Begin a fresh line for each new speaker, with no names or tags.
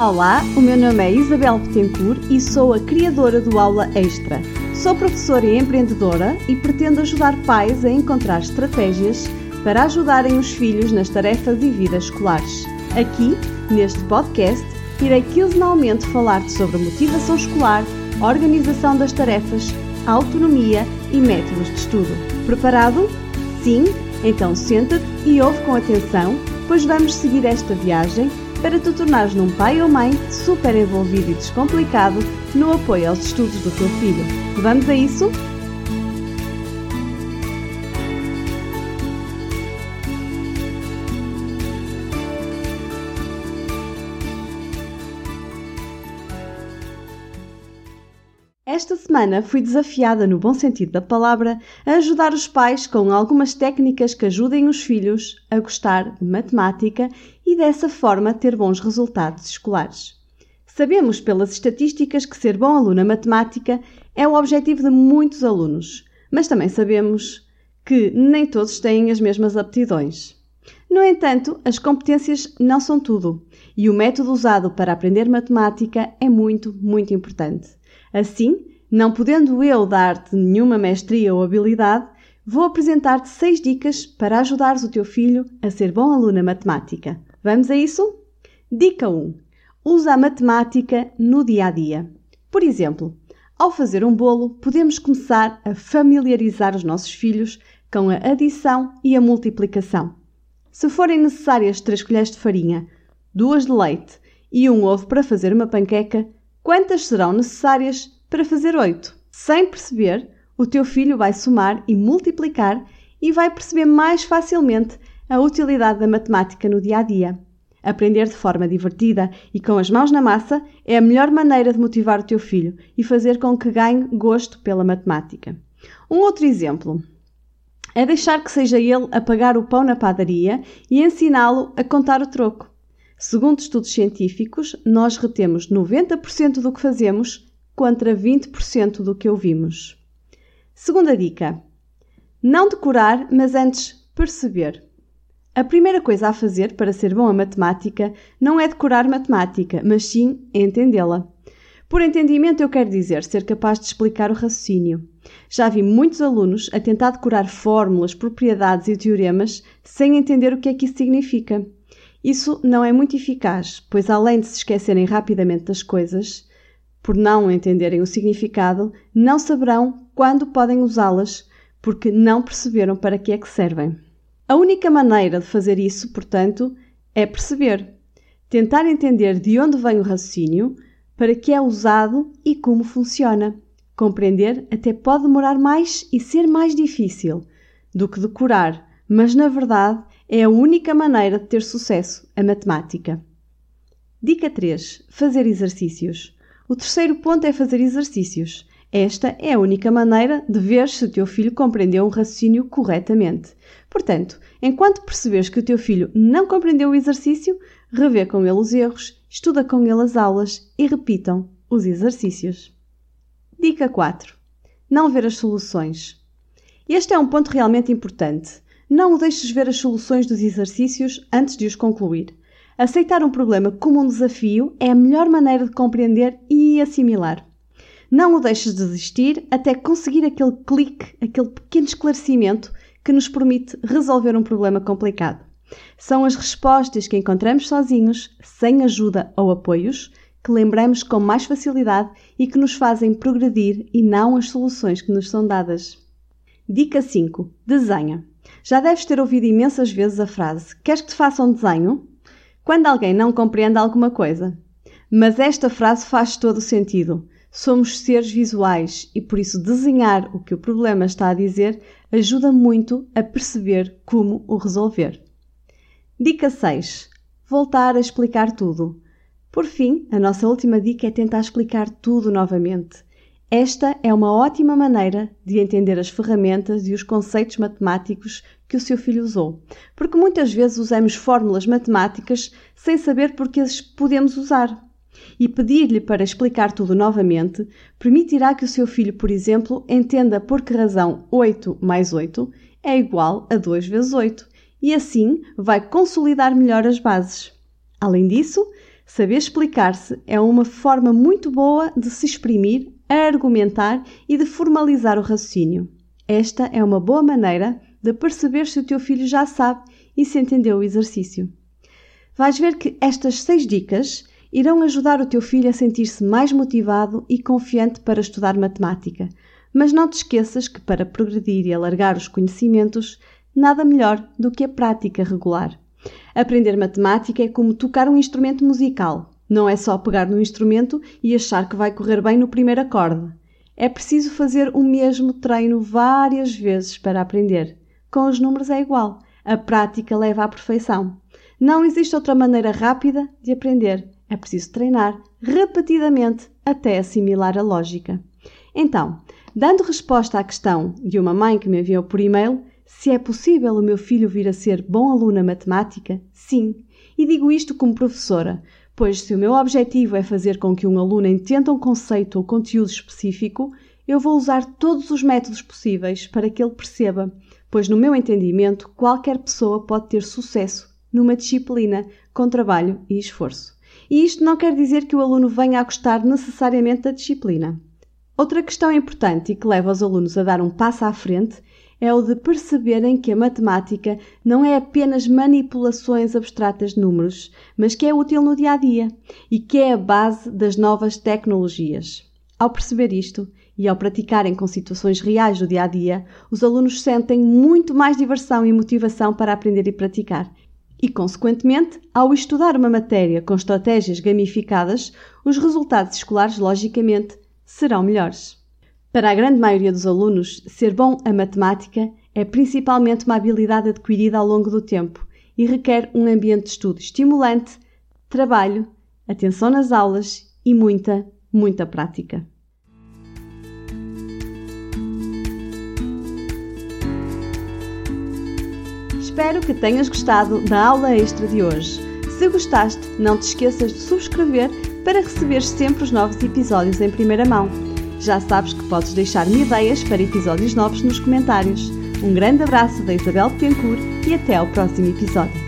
Olá, o meu nome é Isabel Betancourt e sou a criadora do Aula Extra. Sou professora e empreendedora e pretendo ajudar pais a encontrar estratégias para ajudarem os filhos nas tarefas e vidas escolares. Aqui, neste podcast, irei quinzenalmente falar-te sobre motivação escolar, organização das tarefas, autonomia e métodos de estudo. Preparado? Sim? Então senta-te e ouve com atenção, pois vamos seguir esta viagem para te tornares num pai ou mãe super envolvido e descomplicado no apoio aos estudos do teu filho. Vamos a isso? Esta semana fui desafiada, no bom sentido da palavra, a ajudar os pais com algumas técnicas que ajudem os filhos a gostar de matemática e dessa forma ter bons resultados escolares. Sabemos pelas estatísticas que ser bom aluno na matemática é o objetivo de muitos alunos, mas também sabemos que nem todos têm as mesmas aptidões. No entanto, as competências não são tudo e o método usado para aprender matemática é muito, muito importante. Assim, não podendo eu dar-te nenhuma mestria ou habilidade, vou apresentar-te seis dicas para ajudares o teu filho a ser bom aluno na matemática. Vamos a isso? Dica 1. Usa a matemática no dia a dia. Por exemplo, ao fazer um bolo, podemos começar a familiarizar os nossos filhos com a adição e a multiplicação. Se forem necessárias 3 colheres de farinha, 2 de leite e um ovo para fazer uma panqueca, quantas serão necessárias para fazer 8? Sem perceber, o teu filho vai somar e multiplicar e vai perceber mais facilmente a utilidade da matemática no dia a dia. Aprender de forma divertida e com as mãos na massa é a melhor maneira de motivar o teu filho e fazer com que ganhe gosto pela matemática. Um outro exemplo é deixar que seja ele a pagar o pão na padaria e ensiná-lo a contar o troco. Segundo estudos científicos, nós retemos 90% do que fazemos contra 20% do que ouvimos. Segunda dica: não decorar, mas antes perceber. A primeira coisa a fazer para ser bom a matemática não é decorar matemática, mas sim entendê-la. Por entendimento, eu quero dizer ser capaz de explicar o raciocínio. Já vi muitos alunos a tentar decorar fórmulas, propriedades e teoremas sem entender o que é que isso significa. Isso não é muito eficaz, pois além de se esquecerem rapidamente das coisas, por não entenderem o significado, não saberão quando podem usá-las, porque não perceberam para que é que servem. A única maneira de fazer isso, portanto, é perceber, tentar entender de onde vem o raciocínio, para que é usado e como funciona. Compreender até pode demorar mais e ser mais difícil do que decorar, mas na verdade é a única maneira de ter sucesso a matemática. Dica 3: fazer exercícios. O terceiro ponto é fazer exercícios. Esta é a única maneira de ver se o teu filho compreendeu um raciocínio corretamente. Portanto, enquanto percebes que o teu filho não compreendeu o exercício, revê com ele os erros, estuda com ele as aulas e repitam os exercícios. Dica 4. Não ver as soluções. Este é um ponto realmente importante. Não o deixes ver as soluções dos exercícios antes de os concluir. Aceitar um problema como um desafio é a melhor maneira de compreender e assimilar. Não o deixes desistir até conseguir aquele clique, aquele pequeno esclarecimento que nos permite resolver um problema complicado. São as respostas que encontramos sozinhos, sem ajuda ou apoios, que lembramos com mais facilidade e que nos fazem progredir e não as soluções que nos são dadas. Dica 5. Desenha. Já deves ter ouvido imensas vezes a frase: Queres que te faça um desenho? Quando alguém não compreende alguma coisa. Mas esta frase faz todo o sentido. Somos seres visuais e por isso desenhar o que o problema está a dizer ajuda muito a perceber como o resolver. Dica 6. Voltar a explicar tudo. Por fim, a nossa última dica é tentar explicar tudo novamente. Esta é uma ótima maneira de entender as ferramentas e os conceitos matemáticos que o seu filho usou, porque muitas vezes usamos fórmulas matemáticas sem saber porque as podemos usar. E pedir-lhe para explicar tudo novamente permitirá que o seu filho, por exemplo, entenda por que razão 8 mais 8 é igual a 2 vezes 8 e assim vai consolidar melhor as bases. Além disso, Saber explicar-se é uma forma muito boa de se exprimir, argumentar e de formalizar o raciocínio. Esta é uma boa maneira de perceber se o teu filho já sabe e se entendeu o exercício. Vais ver que estas seis dicas irão ajudar o teu filho a sentir-se mais motivado e confiante para estudar matemática. Mas não te esqueças que para progredir e alargar os conhecimentos, nada melhor do que a prática regular. Aprender matemática é como tocar um instrumento musical. Não é só pegar no instrumento e achar que vai correr bem no primeiro acorde. É preciso fazer o mesmo treino várias vezes para aprender. Com os números é igual. A prática leva à perfeição. Não existe outra maneira rápida de aprender. É preciso treinar repetidamente até assimilar a lógica. Então, dando resposta à questão de uma mãe que me enviou por e-mail, se é possível o meu filho vir a ser bom aluno na matemática, sim. E digo isto como professora, pois se o meu objetivo é fazer com que um aluno entenda um conceito ou conteúdo específico, eu vou usar todos os métodos possíveis para que ele perceba, pois no meu entendimento, qualquer pessoa pode ter sucesso numa disciplina com trabalho e esforço. E isto não quer dizer que o aluno venha a gostar necessariamente da disciplina. Outra questão importante e que leva os alunos a dar um passo à frente é o de perceberem que a matemática não é apenas manipulações abstratas de números, mas que é útil no dia a dia e que é a base das novas tecnologias. Ao perceber isto e ao praticarem com situações reais do dia a dia, os alunos sentem muito mais diversão e motivação para aprender e praticar e, consequentemente, ao estudar uma matéria com estratégias gamificadas, os resultados escolares, logicamente, serão melhores. Para a grande maioria dos alunos, ser bom a matemática é principalmente uma habilidade adquirida ao longo do tempo e requer um ambiente de estudo estimulante, trabalho, atenção nas aulas e muita, muita prática. Espero que tenhas gostado da aula extra de hoje. Se gostaste, não te esqueças de subscrever para receber sempre os novos episódios em primeira mão. Já sabes que podes deixar-me ideias para episódios novos nos comentários. Um grande abraço da Isabel Petencourt e até ao próximo episódio.